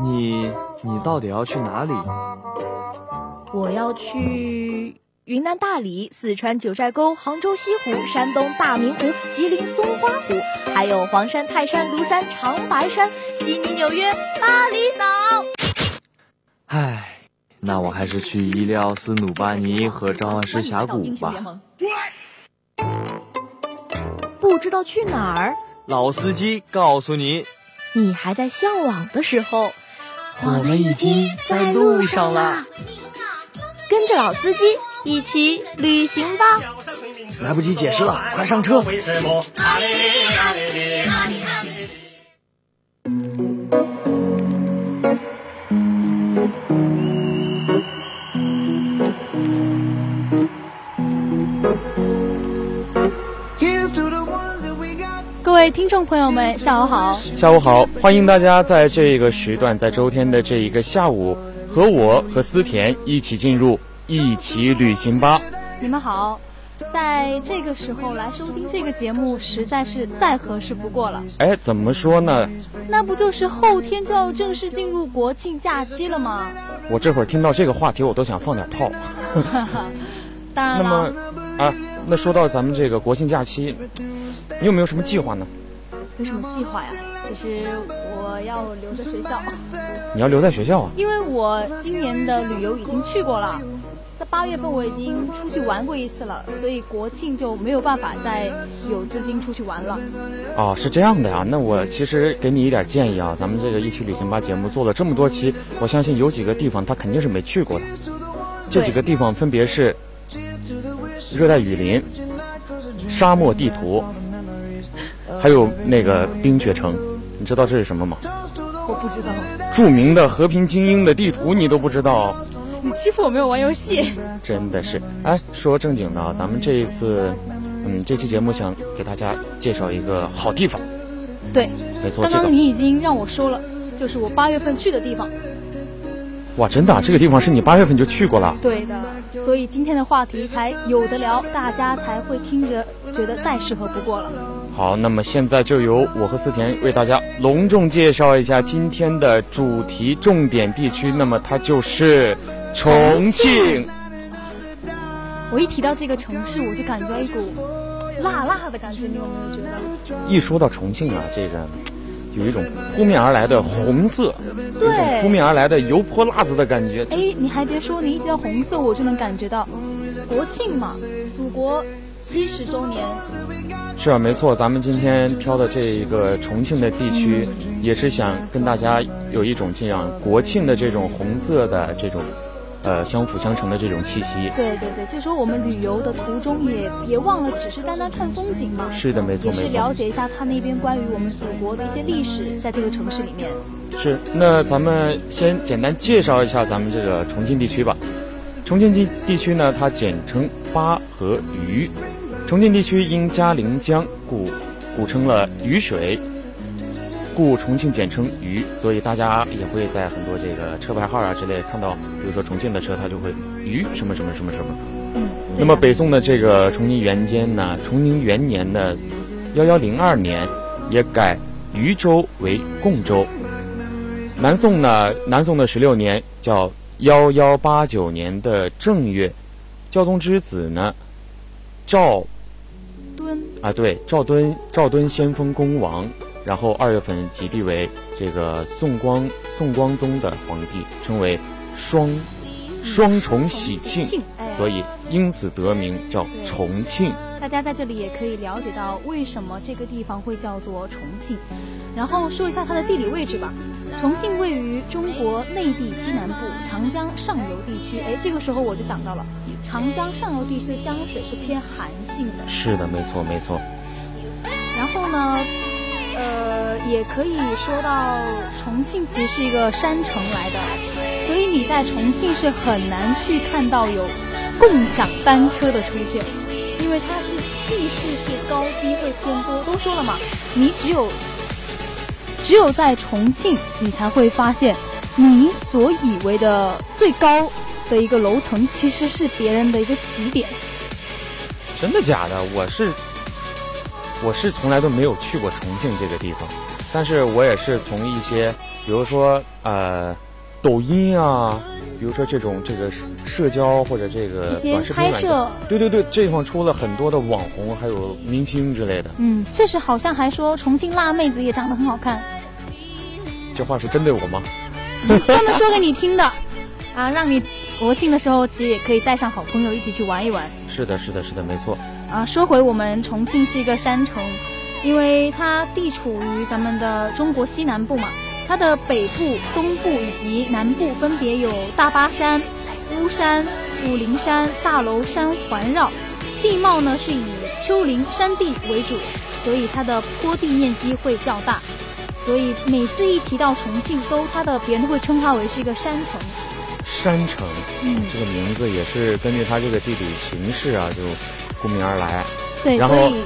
你你到底要去哪里？我要去云南大理、四川九寨沟、杭州西湖、山东大明湖、吉林松花湖，还有黄山、泰山、庐山、长白山、悉尼、纽约、巴厘岛。唉，那我还是去伊利奥斯努巴尼和召唤师峡谷吧。不知道去哪儿？老司机告诉你，你还在向往的时候，我们已经在路上了。跟着老司机一起旅行吧！来不及解释了，快上车！各位听众朋友们，下午好！下午好，欢迎大家在这个时段，在周天的这一个下午。和我和思田一起进入一起旅行吧。你们好，在这个时候来收听这个节目，实在是再合适不过了。哎，怎么说呢？那不就是后天就要正式进入国庆假期了吗？我这会儿听到这个话题，我都想放点炮。当然了。那么，啊，那说到咱们这个国庆假期，你有没有什么计划呢？有什么计划呀？其实我要留在学校。你要留在学校啊？因为我今年的旅游已经去过了，在八月份我已经出去玩过一次了，所以国庆就没有办法再有资金出去玩了。哦，是这样的呀。那我其实给你一点建议啊，咱们这个一起旅行吧节目做了这么多期，我相信有几个地方他肯定是没去过的。这几个地方分别是热带雨林、沙漠地图，还有那个冰雪城。你知道这是什么吗？我不知道。著名的和平精英的地图你都不知道？你欺负我没有玩游戏？真的是。哎，说正经的，咱们这一次，嗯，这期节目想给大家介绍一个好地方。对，没错。刚刚你已经让我说了，就是我八月份去的地方。哇，真的，这个地方是你八月份就去过了？对的，所以今天的话题才有的聊，大家才会听着觉得再适合不过了。好，那么现在就由我和思甜为大家隆重介绍一下今天的主题重点地区，那么它就是重庆。我一提到这个城市，我就感觉一股辣辣的感觉，你有没有觉得？一说到重庆啊，这个。有一种扑面而来的红色，对，扑面而来的油泼辣子的感觉。哎，你还别说，你一提到红色，我就能感觉到国庆嘛，祖国七十周年。是啊，没错，咱们今天挑的这一个重庆的地区，也是想跟大家有一种这样国庆的这种红色的这种。呃，相辅相成的这种气息。对对对，就说我们旅游的途中也别忘了，只是单单看风景嘛。是的，没错没错。也是了解一下他那边关于我们祖国的一些历史，在这个城市里面。是，那咱们先简单介绍一下咱们这个重庆地区吧。重庆地地区呢，它简称巴和渝。重庆地区因嘉陵江故，古称了渝水。故重庆简称渝，所以大家也会在很多这个车牌号啊之类看到，比如说重庆的车，它就会渝什么什么什么什么。嗯。那么北宋的这个崇宁元间呢，崇宁元年的幺幺零二年，也改渝州为贡州。南宋呢，南宋的十六年叫幺幺八九年的正月，孝宗之子呢，赵敦啊，对，赵敦，赵敦先锋恭王。然后二月份即立为这个宋光宋光宗的皇帝，称为双双重喜庆，所以因此得名叫重庆。大家在这里也可以了解到为什么这个地方会叫做重庆。然后说一下它的地理位置吧，重庆位于中国内地西南部长江上游地区。哎，这个时候我就想到了，长江上游地区的江水是偏寒性的。是的，没错没错。然后呢？也可以说到重庆其实是一个山城来的，所以你在重庆是很难去看到有共享单车的出现，因为它是地势是高低会偏多。都说了嘛，你只有只有在重庆，你才会发现你所以为的最高的一个楼层，其实是别人的一个起点。真的假的？我是。我是从来都没有去过重庆这个地方，但是我也是从一些，比如说呃，抖音啊，比如说这种这个社交或者这个一些短视频软件拍摄，对对对，这地方出了很多的网红，还有明星之类的。嗯，确实好像还说重庆辣妹子也长得很好看，这话是针对我吗？专门说给你听的，啊，让你国庆的时候其实也可以带上好朋友一起去玩一玩。是的，是的，是的，没错。啊，说回我们重庆是一个山城，因为它地处于咱们的中国西南部嘛，它的北部、东部以及南部分别有大巴山、巫山、武陵山、大娄山环绕，地貌呢是以丘陵山地为主，所以它的坡地面积会较大，所以每次一提到重庆，都它的别人都会称它为是一个山城。山城，嗯，这个名字也是根据它这个地理形势啊，就顾名而来。对，然后所以，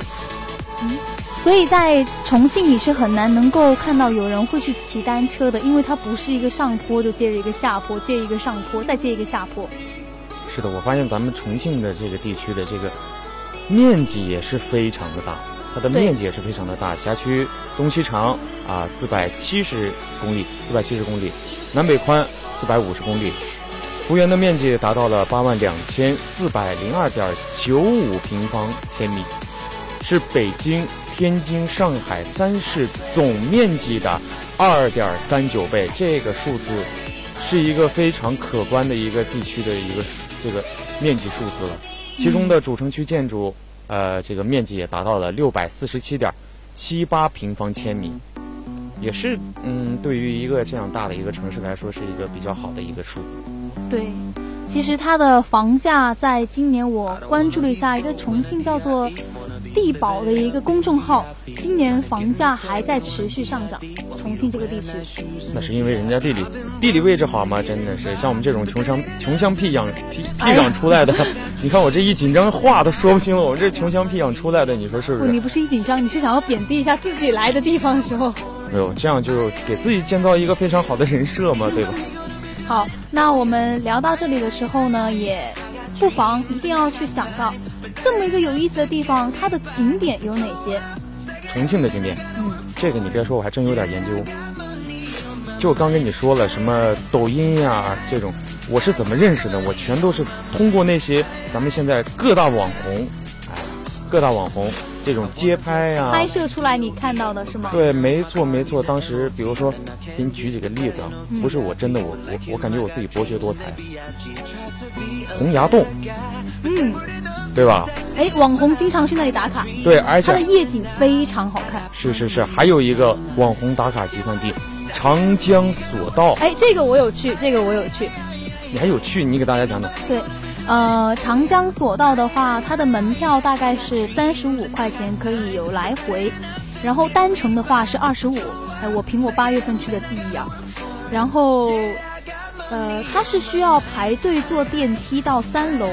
嗯，所以在重庆你是很难能够看到有人会去骑单车的，因为它不是一个上坡就接着一个下坡，接一个上坡再接一个下坡。是的，我发现咱们重庆的这个地区的这个面积也是非常的大，它的面积也是非常的大。辖区东西长啊，四百七十公里，四百七十公里，南北宽四百五十公里，幅员的面积达到了八万两千四百零二点九五平方千米，是北京、天津、上海三市总面积的二点三九倍。这个数字是一个非常可观的一个地区的一个这个面积数字了。其中的主城区建筑，呃，这个面积也达到了六百四十七点七八平方千米，也是嗯，对于一个这样大的一个城市来说，是一个比较好的一个数字。对，其实它的房价在今年我关注了一下一个重庆叫做地保的一个公众号，今年房价还在持续上涨。重庆这个地区，那是因为人家地理地理位置好嘛，真的是像我们这种穷乡穷乡僻壤僻壤出来的，你看我这一紧张话都说不清了，我这穷乡僻壤出来的，你说是不不，是你？不是一紧张，你是想要贬低一下自己来的地方的时候。没有，这样就给自己建造一个非常好的人设嘛，对吧？好，那我们聊到这里的时候呢，也不妨一定要去想到这么一个有意思的地方，它的景点有哪些？重庆的景点，嗯，这个你别说，我还真有点研究。就我刚跟你说了，什么抖音呀、这种，我是怎么认识的？我全都是通过那些咱们现在各大网红，哎，各大网红这种街拍呀、拍摄出来你看到的是吗？对，没错没错。当时比如说，给你举几个例子啊，不是我真的我我我感觉我自己博学多才。洪崖洞，嗯，对吧？哎，网红经常去那里打卡，对，而且它的夜景非常好看。是是是，还有一个网红打卡集散地长江索道，哎，这个我有去，这个我有去。你还有去？你给大家讲讲。对，呃，长江索道的话，它的门票大概是三十五块钱，可以有来回，然后单程的话是二十五。哎，我凭我八月份去的记忆啊，然后。呃，它是需要排队坐电梯到三楼，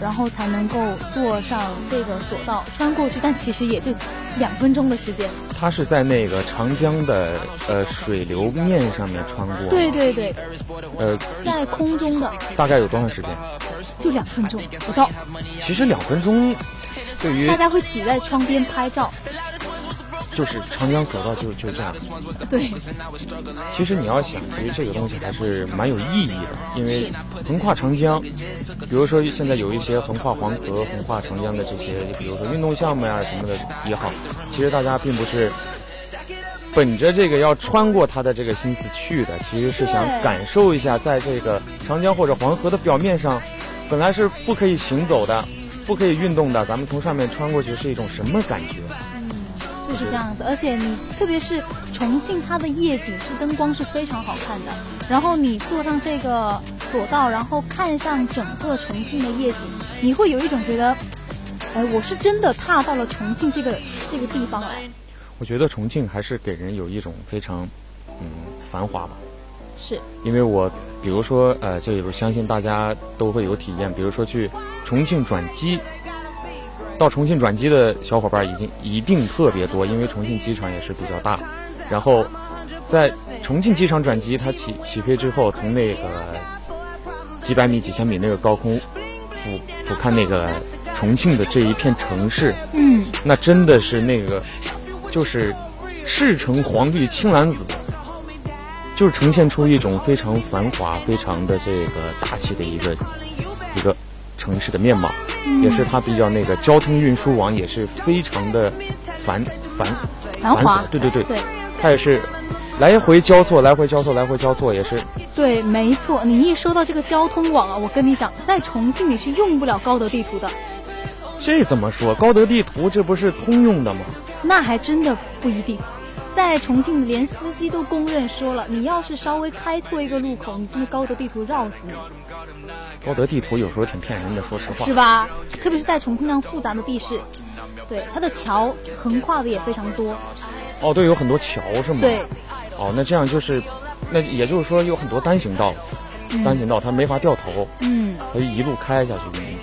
然后才能够坐上这个索道穿过去，但其实也就两分钟的时间。它是在那个长江的呃水流面上面穿过。对。对对，呃，在空中的大概有多长时间？就两分钟不到，其实两分钟，对于大家会挤在窗边拍照。就是长江索道就就这样。对，其实你要想，其实这个东西还是蛮有意义的，因为横跨长江，比如说现在有一些横跨黄河、横跨长江的这些，比如说运动项目呀、什么的也好，其实大家并不是本着这个要穿过它的这个心思去的，其实是想感受一下，在这个长江或者黄河的表面上，本来是不可以行走的、不可以运动的，咱们从上面穿过去是一种什么感觉？就是这样子，而且你特别是重庆，它的夜景是灯光是非常好看的。然后你坐上这个索道，然后看上整个重庆的夜景，你会有一种觉得，哎，我是真的踏到了重庆这个这个地方来。我觉得重庆还是给人有一种非常嗯繁华吧。是，因为我比如说呃，就有相信大家都会有体验，比如说去重庆转机，到重庆转机的小伙伴已经一定特别多，因为重庆机场也是比较大。然后在重庆机场转机，它起起飞之后，从那个几百米、几千米那个高空俯俯瞰那个重庆的这一片城市，嗯，那真的是那个，就是赤橙黄绿青蓝紫，就是呈现出一种非常繁华、非常的这个大气的一个一个城市的面貌，也是它比较那个交通运输网也是非常的繁繁繁华。对对对，对它也是来回交错，来回交错，来回交错，也是对，没错。你一说到这个交通网啊，我跟你讲，在重庆你是用不了高德地图的，这怎么说？高德地图这不是通用的吗？那还真的不一定。在重庆，连司机都公认说了，你要是稍微开错一个路口，你真的高德地图绕死你，高德地图有时候挺骗人的，说实话。是吧？特别是在重庆那样复杂的地势，对它的桥横跨的也非常多，哦，对，有很多桥是吗？对。哦，那这样就是，那也就是说有很多单行道，单行道它没法掉头，嗯，它就一路开下去。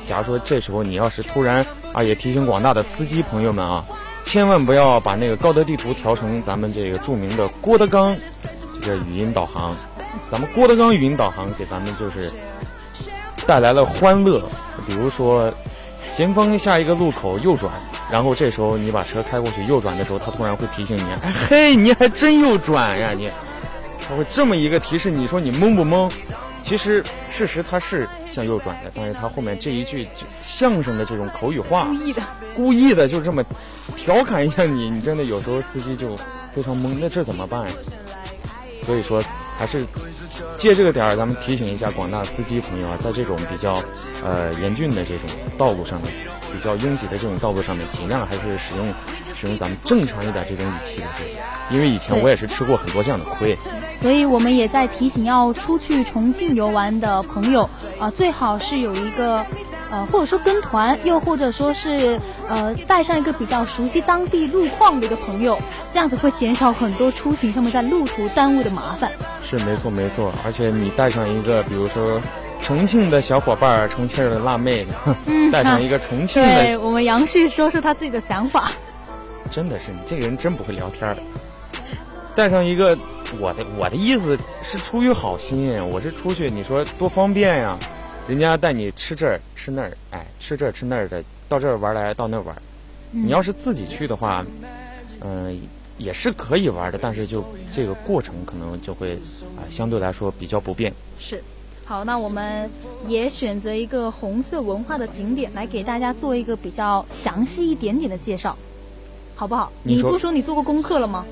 假如说这时候你要是突然啊，也提醒广大的司机朋友们啊，千万不要把那个高德地图调成咱们这个著名的郭德纲这个语音导航，咱们郭德纲语音导航给咱们就是带来了欢乐，比如说前方下一个路口右转。然后这时候你把车开过去右转的时候，他突然会提醒你，哎嘿，你还真右转呀你，他会这么一个提示，你说你懵不懵？其实事实他是向右转的，但是他后面这一句相声的这种口语化，故意的，故意的就这么调侃一下你，你真的有时候司机就非常懵，那这怎么办呀？所以说还是借这个点儿，咱们提醒一下广大司机朋友啊，在这种比较呃严峻的这种道路上面。比较拥挤的这种道路上面，尽量还是使用使用咱们正常一点这种语气的这个，因为以前我也是吃过很多这样的亏。所以我们也在提醒要出去重庆游玩的朋友啊，最好是有一个呃，或者说跟团，又或者说是呃带上一个比较熟悉当地路况的一个朋友，这样子会减少很多出行上面在路途耽误的麻烦。是没错没错，而且你带上一个，比如说。重庆的小伙伴，重庆的辣妹子，带上一个重庆的。对我们杨旭说说他自己的想法。真的是你这个人真不会聊天带上一个，我的我的意思是出于好心，我是出去，你说多方便呀？人家带你吃这儿吃那儿，哎，吃这儿吃那儿的，到这儿玩来到那儿玩。你要是自己去的话，嗯，也是可以玩的，但是就这个过程可能就会啊，相对来说比较不便。是。好，那我们也选择一个红色文化的景点来给大家做一个比较详细一点点的介绍，好不好？你不说你做过功课了吗？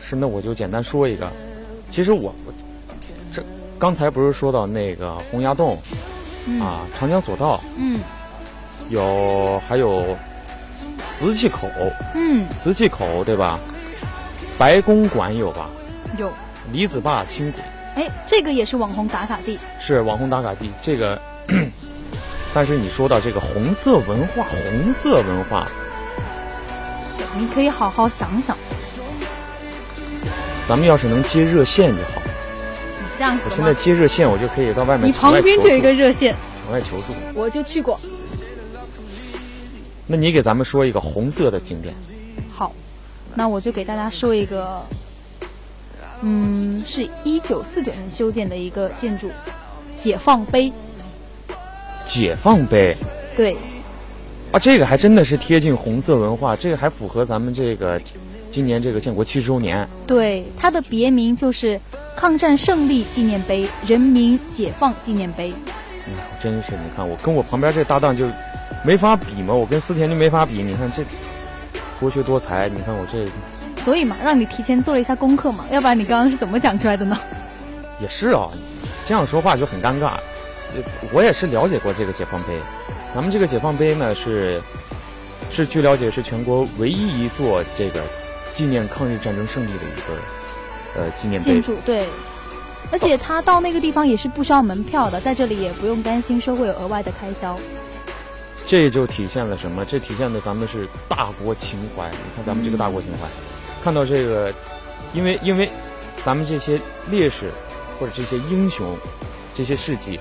是，那我就简单说一个。其实我我这刚才不是说到那个洪崖洞啊，长江索道，嗯，有还有瓷器口，嗯，瓷器口对吧？白公馆有吧？有。李子坝轻轨。哎，这个也是网红打卡地，是网红打卡地。这个，但是你说到这个红色文化，红色文化，你可以好好想想。咱们要是能接热线就好。你这样子，我现在接热线，我就可以到外面。你旁边就有一个热线，场外求助。我就去过。那你给咱们说一个红色的景点。好，那我就给大家说一个。嗯，是一九四九年修建的一个建筑，解放碑。解放碑。对。啊，这个还真的是贴近红色文化，这个还符合咱们这个今年这个建国七十周年。对，它的别名就是抗战胜利纪念碑、人民解放纪念碑。嗯，真是，你看我跟我旁边这搭档就没法比嘛，我跟思田就没法比。你看这博学多才，你看我这。所以嘛，让你提前做了一下功课嘛，要不然你刚刚是怎么讲出来的呢？也是啊，这样说话就很尴尬。我也是了解过这个解放碑，咱们这个解放碑呢是是据了解是全国唯一一座这个纪念抗日战争胜利的一个呃纪念建筑。对，而且他到那个地方也是不需要门票的，在这里也不用担心说会有额外的开销。这就体现了什么？这体现的咱们是大国情怀。你看咱们这个大国情怀。看到这个，因为因为咱们这些烈士或者这些英雄，这些事迹，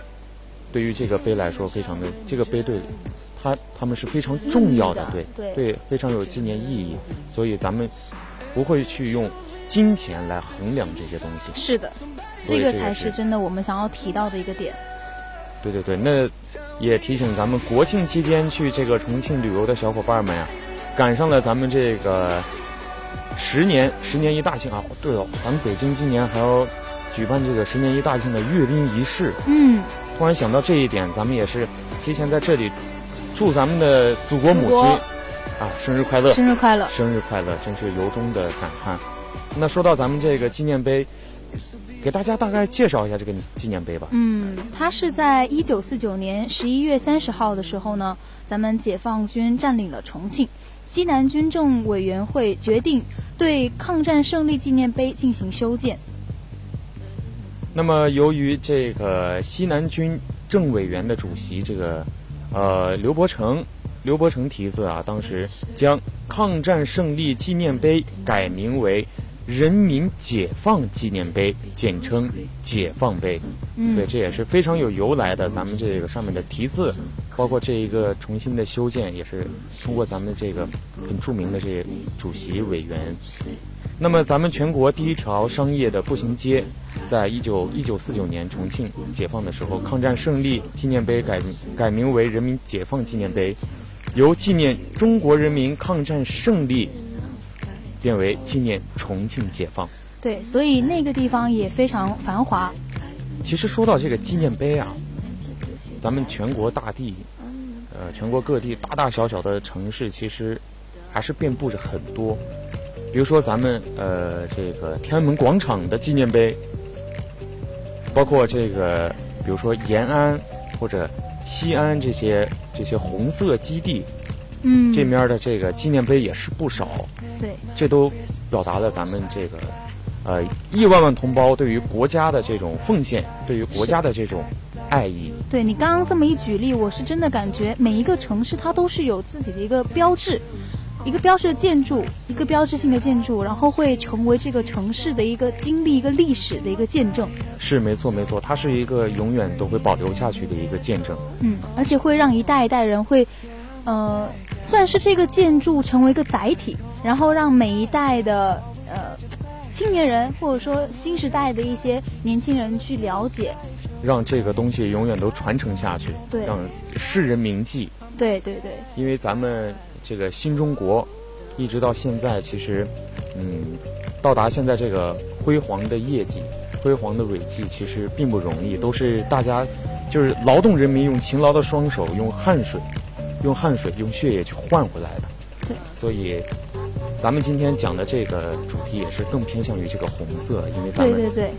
对于这个碑来说非常的这个碑对，他他们是非常重要的，对对，非常有纪念意义，所以咱们不会去用金钱来衡量这些东西。是的，这个才是真的我们想要提到的一个点。对对对，那也提醒咱们国庆期间去这个重庆旅游的小伙伴们呀，赶上了咱们这个。十年十年一大庆啊！对哦，咱们北京今年还要举办这个十年一大庆的阅兵仪式。嗯，突然想到这一点，咱们也是提前在这里祝咱们的祖国母亲啊生日快乐！生日快乐！生日快乐！真是由衷的感叹。那说到咱们这个纪念碑，给大家大概介绍一下这个纪念碑吧。嗯，它是在一九四九年十一月三十号的时候呢，咱们解放军占领了重庆。西南军政委员会决定对抗战胜利纪念碑进行修建。那么，由于这个西南军政委员的主席这个呃刘伯承，刘伯承题字啊，当时将抗战胜利纪念碑改名为人民解放纪念碑，简称解放碑。嗯，对，这也是非常有由来的。咱们这个上面的题字。包括这一个重新的修建，也是通过咱们这个很著名的这主席委员。那么，咱们全国第一条商业的步行街，在一九一九四九年重庆解放的时候，抗战胜利纪念碑改改名为人民解放纪念碑，由纪念中国人民抗战胜利变为纪念重庆解放。对，所以那个地方也非常繁华。其实说到这个纪念碑啊，咱们全国大地。呃，全国各地大大小小的城市，其实还是遍布着很多。比如说咱们呃这个天安门广场的纪念碑，包括这个比如说延安或者西安这些这些红色基地，嗯，这面的这个纪念碑也是不少。对，这都表达了咱们这个呃亿万万同胞对于国家的这种奉献，对于国家的这种。爱意，对你刚刚这么一举例，我是真的感觉每一个城市它都是有自己的一个标志，一个标志的建筑，一个标志性的建筑，然后会成为这个城市的一个经历、一个历史的一个见证。是没错没错，它是一个永远都会保留下去的一个见证。嗯，而且会让一代一代人会，呃，算是这个建筑成为一个载体，然后让每一代的呃青年人或者说新时代的一些年轻人去了解。让这个东西永远都传承下去，对，让世人铭记。对对对。因为咱们这个新中国，一直到现在，其实，嗯，到达现在这个辉煌的业绩、辉煌的伟绩，其实并不容易，都是大家就是劳动人民用勤劳的双手、用汗水、用汗水、用血液去换回来的。对。所以，咱们今天讲的这个主题也是更偏向于这个红色，因为咱们对对对。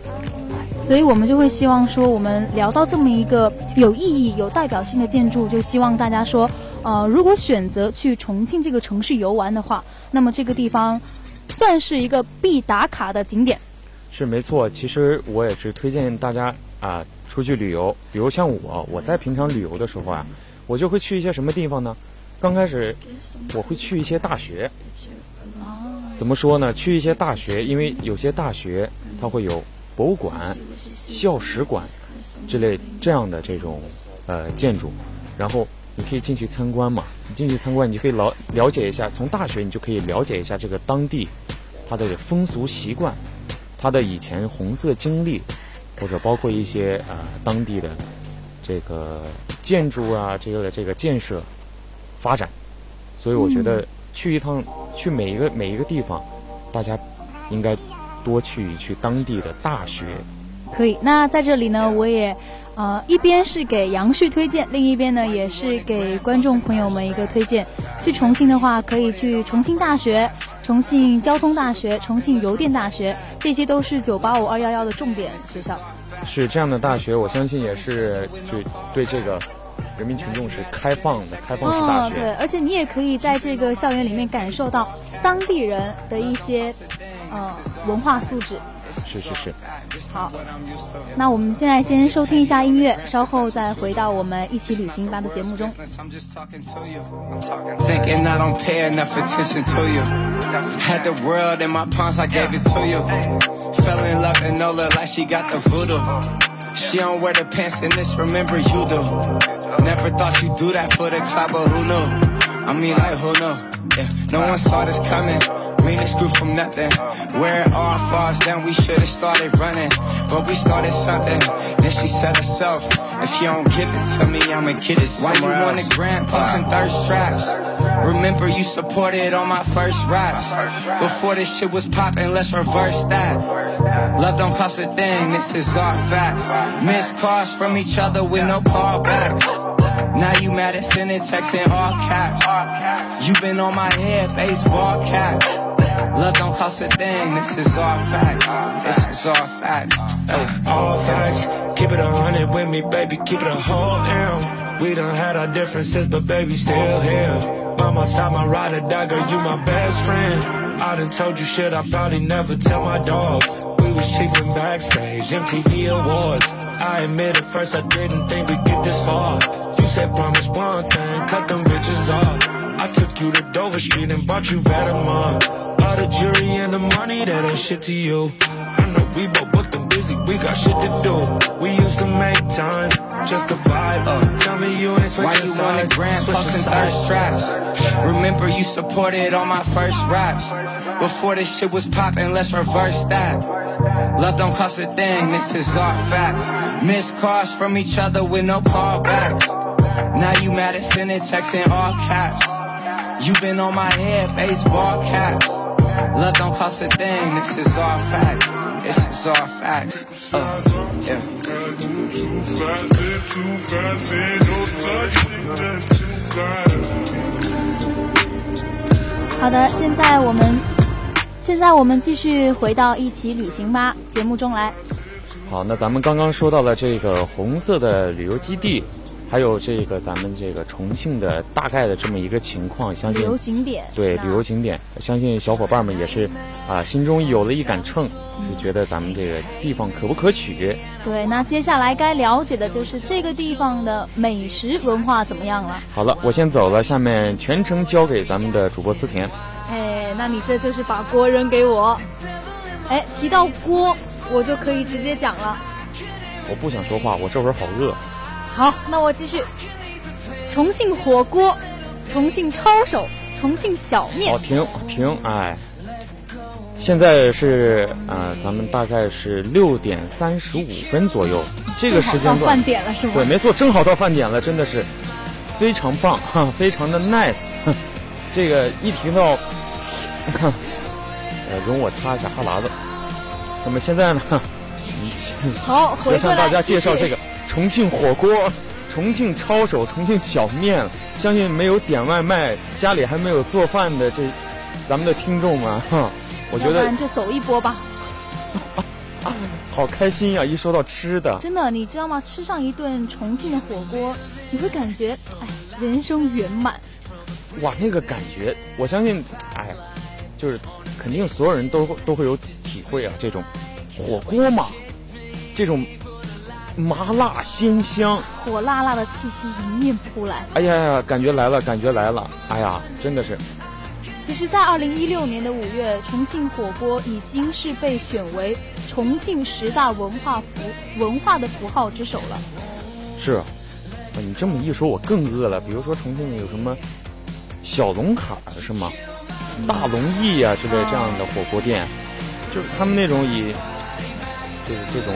所以我们就会希望说，我们聊到这么一个有意义、有代表性的建筑，就希望大家说，呃，如果选择去重庆这个城市游玩的话，那么这个地方算是一个必打卡的景点。是没错，其实我也是推荐大家啊出去旅游，比如像我，我在平常旅游的时候啊，我就会去一些什么地方呢？刚开始我会去一些大学。怎么说呢？去一些大学，因为有些大学它会有。博物馆、校史馆之类这样的这种呃建筑，然后你可以进去参观嘛。你进去参观，你就可以了了解一下。从大学你就可以了解一下这个当地它的风俗习惯，它的以前红色经历，或者包括一些呃当地的这个建筑啊，这个这个建设发展。所以我觉得去一趟，去每一个每一个地方，大家应该。多去一去当地的大学，可以。那在这里呢，我也，呃，一边是给杨旭推荐，另一边呢也是给观众朋友们一个推荐。去重庆的话，可以去重庆大学、重庆交通大学、重庆邮电大学，这些都是九八五二幺幺的重点学校。是这样的大学，我相信也是就对这个。人民群众是开放的，开放式大学。对，而且你也可以在这个校园里面感受到当地人的一些，呃，文化素质。是是是。好，那我们现在先收听一下音乐，稍后再回到我们一起旅行吧的节目中。She don't wear the pants and this remember you do. Never thought you'd do that for the club, but who knew? I mean, like, who knew? Yeah, no one saw this coming. We just grew from nothing. Where it all falls down, we should've started running. But we started something. Then she said herself, if you don't give it to me, I'ma get it somewhere Why you on the grand posting thirst traps? Remember you supported all my first raps. Before this shit was poppin', let's reverse that. Love don't cost a thing, this is our facts. Missed calls from each other with no callbacks. Now you mad at sending texts in all caps. You been on my head, baseball cap. Love don't cost a thing, this is all facts. This is all facts. Ay, all facts. Keep it a hundred with me, baby. Keep it a whole M. We done had our differences, but baby, still here. By my side, my ride or die, girl, you my best friend. I done told you shit, I probably never tell my dogs. We was chiefin' backstage, MTV Awards. I admit at first I didn't think we'd get this far. You said promise one thing, cut them bitches off. I took you to Dover Street and bought you Vetements. The jury and the money, that ain't shit to you. I know we both booked and busy, we got shit to do. We used to make time, just to vibe. Uh, Tell me you ain't Why switching you on the sides. gram switching posting sides. thirst traps? Remember you supported all my first raps. Before this shit was poppin', let's reverse that. Love don't cost a thing, this is our facts. Missed calls from each other with no callbacks. Now you mad at sending texts in all caps. You been on my head, baseball caps. Love don't cost a thing, this is all facts. This is all facts. Uh, yeah. Too fast, too fast, ain't no such thing as too fast. 好的，现在我们现在我们继续回到一起旅行吧节目中来。好，那咱们刚刚说到了这个红色的旅游基地，还有这个咱们这个重庆的大概的这么一个情况，相信旅信游景点，对旅游景点，相信小伙伴们也是啊，心中有了一杆秤，就觉得咱们这个地方可不可取？对，那接下来该了解的就是这个地方的美食文化怎么样了。好了，我先走了，下面全程交给咱们的主播思甜。哎，那你这就是把锅扔给我。哎，提到锅，我就可以直接讲了。我不想说话，我这会儿好饿。好，那我继续。重庆火锅，重庆抄手，重庆小面好，。停停，哎，现在是呃，咱们大概是六点三十五分左右，这个时间段到饭点了是吗？对，没错，正好到饭点了，真的是非常棒哈，非常的 nice。这个一提到，呃，容我擦一下哈喇子。那么现在呢，好，回来要向大家介绍这个重庆火锅、重庆抄手、重庆小面。相信没有点外卖、家里还没有做饭的这咱们的听众们，哈，我觉得就走一波吧。好开心呀！一说到吃的，真的，你知道吗？吃上一顿重庆的火锅，你会感觉，哎，人生圆满。哇，那个感觉，我相信，哎，就是肯定所有人都会都会有体会啊。这种火锅嘛，这种麻辣鲜香，火辣辣的气息迎面扑来。哎呀呀，感觉来了，感觉来了，哎呀，真的是，其实，在二零一六年的五月，重庆火锅已经是被选为重庆十大文化符文化的符号之首了。是啊，啊你这么一说，我更饿了。比如说重庆有什么小龙坎儿是吗？大龙燚呀、之类这样的火锅店，就是他们那种以就是这种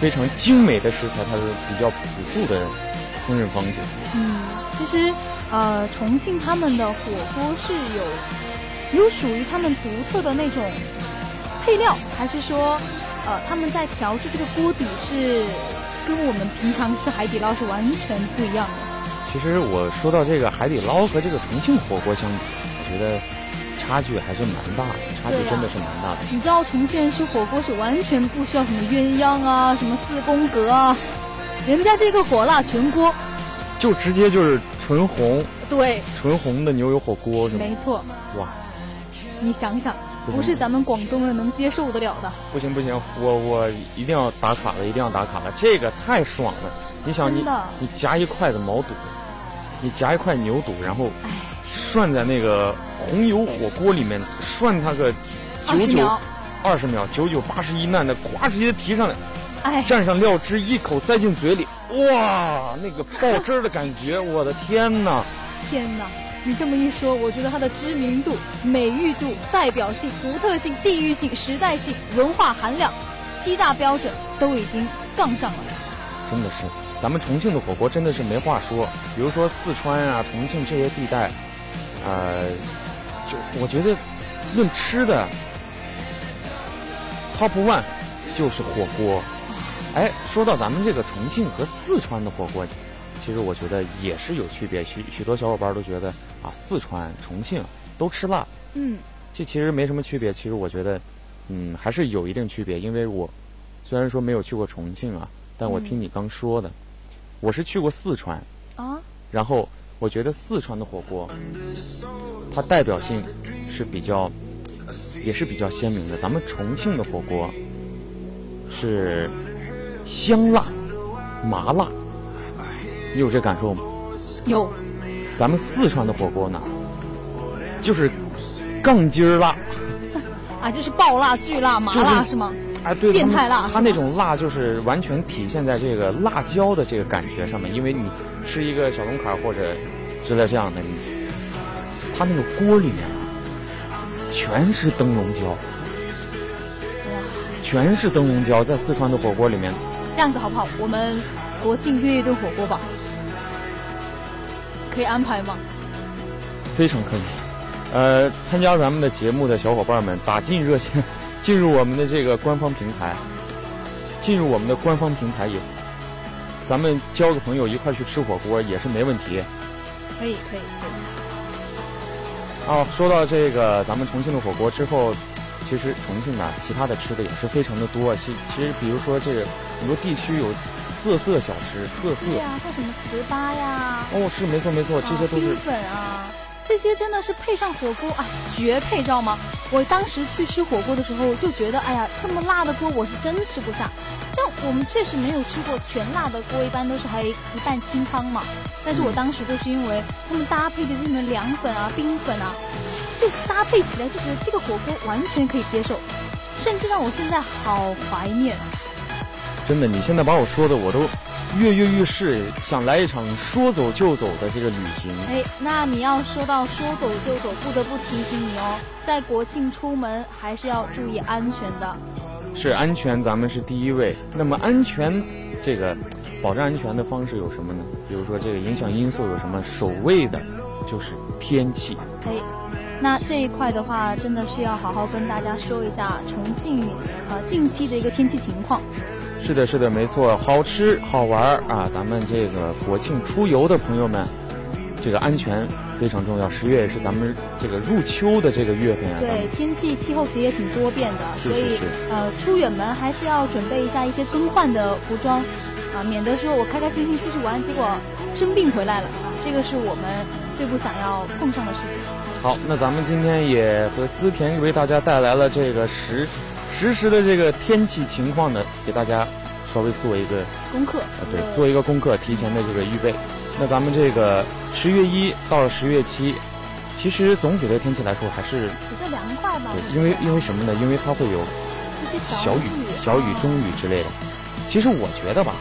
非常精美的食材，它是比较朴素的烹饪方式。嗯，其实，呃，重庆他们的火锅是有有属于他们独特的那种配料，还是说，呃，他们在调制这个锅底是跟我们平常吃海底捞是完全不一样的？其实我说到这个海底捞和这个重庆火锅相比，我觉得差距还是蛮大的，差距对啊真的是蛮大的。你知道重庆人吃火锅是完全不需要什么鸳鸯啊，什么四宫格啊，人家这个火辣全锅，就直接就是纯红对，纯红的牛油火锅是吗？没错，哇，你想想，不不是咱们广东人能接受得了的。不行不行，我我一定要打卡了，一定要打卡了，这个太爽了！你想你你夹一筷子毛肚，你夹一块牛肚，然后哎，涮在那个红油火锅里面涮它个九九二十秒，九九八十一难的，呱直接提上来，哎，蘸上料汁，一口塞进嘴里，哇，那个爆汁儿的感觉，我的天哪！天哪！你这么一说，我觉得它的知名度、美誉度、代表性、独特性、地域性、时代性、文化含量七大标准都已经杠上了。真的是，咱们重庆的火锅真的是没话说。比如说四川啊、重庆这些地带，呃，就我觉得论吃的，top one 就是火锅。哎，说到咱们这个重庆和四川的火锅，其实我觉得也是有区别。许许多小伙伴都觉得啊，四川、重庆都吃辣，嗯，这其实没什么区别。其实我觉得，嗯，还是有一定区别。因为我虽然说没有去过重庆啊，但我听你刚说的，我是去过四川，啊，然后我觉得四川的火锅，它代表性是比较，也是比较鲜明的。咱们重庆的火锅是香辣、麻辣，你有这感受吗？有，咱们四川的火锅呢，就是杠筋儿辣，啊，就是爆辣、巨辣、麻就是辣是吗？啊，对，变态辣它那种辣就是完全体现在这个辣椒的这个感觉上面，因为你吃一个小龙坎儿或者之类这样的，你它那个锅里面啊，全是灯笼椒，全是灯笼椒，在四川的火锅里面，这样子好不好？我们国庆约一顿火锅吧，可以安排吗？非常可以。呃，参加咱们的节目的小伙伴们，打进热线，进入我们的这个官方平台，进入我们的官方平台也，咱们交个朋友一块儿去吃火锅也是没问题。可以，可以，可以。哦，说到这个咱们重庆的火锅之后，其实重庆啊，其他的吃的也是非常的多。其其实比如说这个很多地区有特色小吃，特色对呀、像什么糍粑呀，哦，是没错没错，这些都是啊冰粉啊，这些真的是配上火锅啊，绝配，知道吗？我当时去吃火锅的时候就觉得，哎呀，这么辣的锅我是真吃不下。像我们确实没有吃过全辣的锅，一般都是还一半清汤嘛。但是我当时就是因为他们搭配的这种凉粉啊、冰粉啊，就搭配起来就觉得这个火锅完全可以接受，甚至让我现在好怀念。真的。你现在把我说的我都跃跃欲试，想来一场说走就走的这个旅行。哎，那你要说到说走就走，不得不提醒你哦，在国庆出门还是要注意安全的。是安全，咱们是第一位。那么安全，这个保障安全的方式有什么呢？比如说这个影响因素有什么？首位的就是天气。哎，那这一块的话，真的是要好好跟大家说一下重庆呃近期的一个天气情况。是的，是的，没错，好吃好玩儿啊！咱们这个国庆出游的朋友们，这个安全非常重要。十月也是咱们这个入秋的这个月份啊，对，天气气候其实也挺多变的，是所以呃出远门还是要准备一下一些更换的服装啊，免得说我开开心心出去玩，结果生病回来了啊，这个是我们最不想要碰上的事情。好，那咱们今天也和思甜为大家带来了这个实实时的这个天气情况呢，给大家稍微做一个功课啊，对，做一个功课，提前的这个预备。那咱们这个十月一到十月七，其实总体的天气来说还是比较凉快吧，对，因为因为什么呢？因为它会有小雨、小雨、中雨之类的。其实我觉得吧，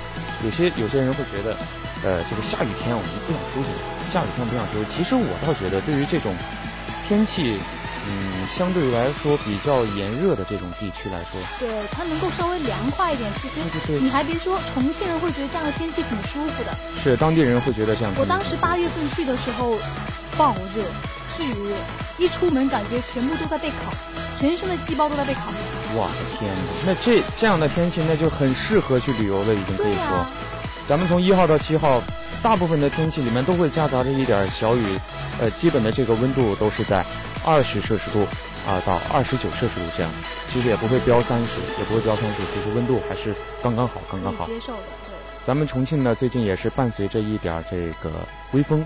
有些有些人会觉得，呃，这个下雨天我们不想出去，下雨天不想出去。其实我倒觉得，对于这种天气，嗯，相对来说比较炎热的这种地区来说，对它能够稍微凉快一点。其实你还别说，重庆人会觉得这样的天气挺舒服的。是当地人会觉得这样。我当时八月份去的时候，暴热，巨热，一出门感觉全部都在被烤，全身的细胞都在被烤。我的天哪！那这这样的天气，那就很适合去旅游了，已经可以说。咱们从一号到七号，大部分的天气里面都会夹杂着一点小雨，呃，基本的这个温度都是在二十摄氏度啊、到二十九摄氏度这样，其实也不会飙三十，也不会飙三十，其实温度还是刚刚好，刚刚好接受的，对。咱们重庆呢，最近也是伴随着一点儿这个微风，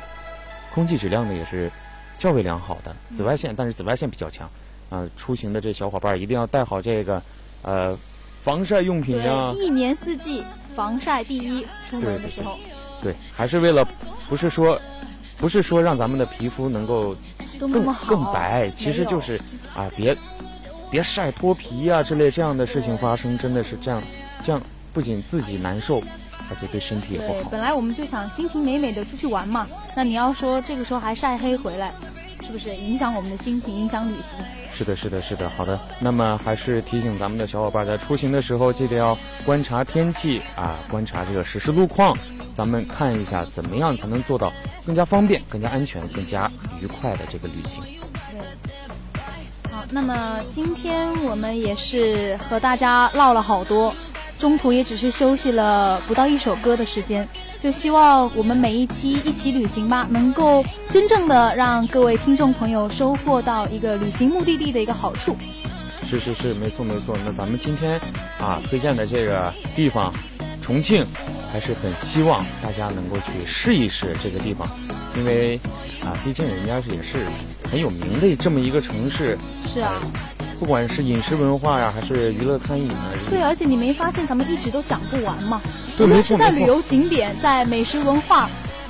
空气质量呢也是较为良好的，紫外线，但是紫外线比较强，啊、出行的这小伙伴儿一定要带好这个，呃，防晒用品呀、对，一年四季防晒第一，出门的时候。对，还是为了，不是说，不是说让咱们的皮肤能够更更白，其实就是啊，别别晒脱皮啊、之类这样的事情发生，真的是这样，这样不仅自己难受，而且对身体也不，好。本来我们就想心情美美的出去玩嘛，那你要说这个时候还晒黑回来，是不是影响我们的心情，影响旅行？是的，是的，是的。好的，那么还是提醒咱们的小伙伴，在出行的时候记得要观察天气啊，观察这个实时路况，咱们看一下怎么样才能做到更加方便、更加安全、更加愉快的这个旅行。好，那么今天我们也是和大家唠了好多，中途也只是休息了不到一首歌的时间，就希望我们每一期一起旅行吧，能够真正的让各位听众朋友收获到一个旅行目的地的一个好处。是是是，没错没错。那咱们今天啊推荐的这个地方，重庆，还是很希望大家能够去试一试这个地方，因为啊，毕竟人家是也是很有名的这么一个城市，是啊，不管是饮食文化呀，还是娱乐餐饮啊，对，而且你没发现咱们一直都讲不完吗？对无论没错在旅游景点，在美食文化，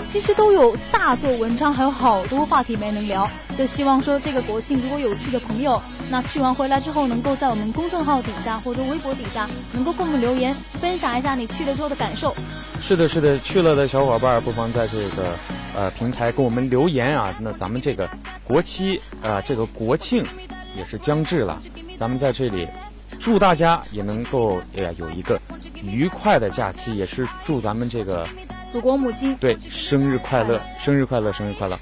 其实都有大做文章，还有好多话题没能聊。就希望说这个国庆如果有去的朋友，那去完回来之后，能够在我们公众号底下或者微博底下，能够给我们留言，分享一下你去了之后的感受。是的，是的，去了的小伙伴儿不妨在这个呃平台给我们留言啊。那咱们这个国期啊、这个国庆也是将至了，咱们在这里祝大家也能够哎呀有一个愉快的假期，也是祝咱们这个祖国母亲，对生日快乐，生日快乐，生日快乐。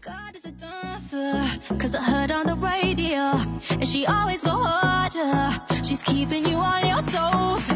God is a dancer, cause I heard on the radio, and she always go harder. She's keeping you on your toes,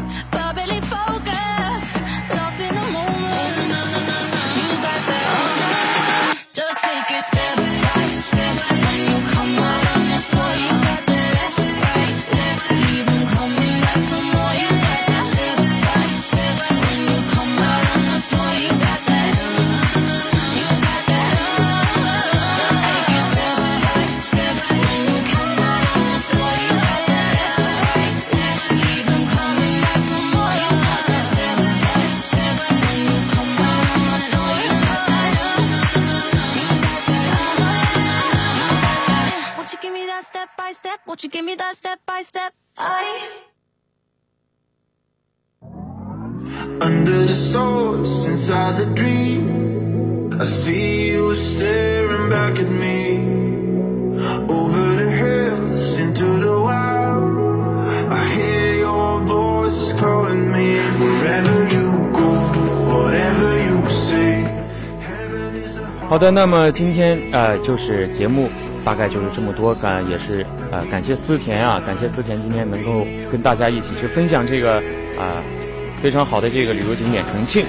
的，那么今天呃就是节目大概就是这么多，感也是呃感谢思田啊，感谢思田今天能够跟大家一起去分享这个啊、非常好的这个旅游景点重庆。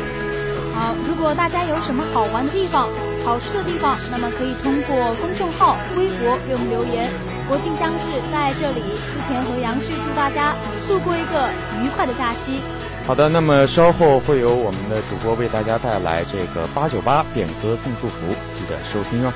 好，如果大家有什么好玩的地方、好吃的地方，那么可以通过公众号、微博给我们留言。国庆将至，在这里，思田和杨旭祝大家度过一个愉快的假期。好的，那么稍后会有我们的主播为大家带来这个八九八点歌送祝福，记得收听哦。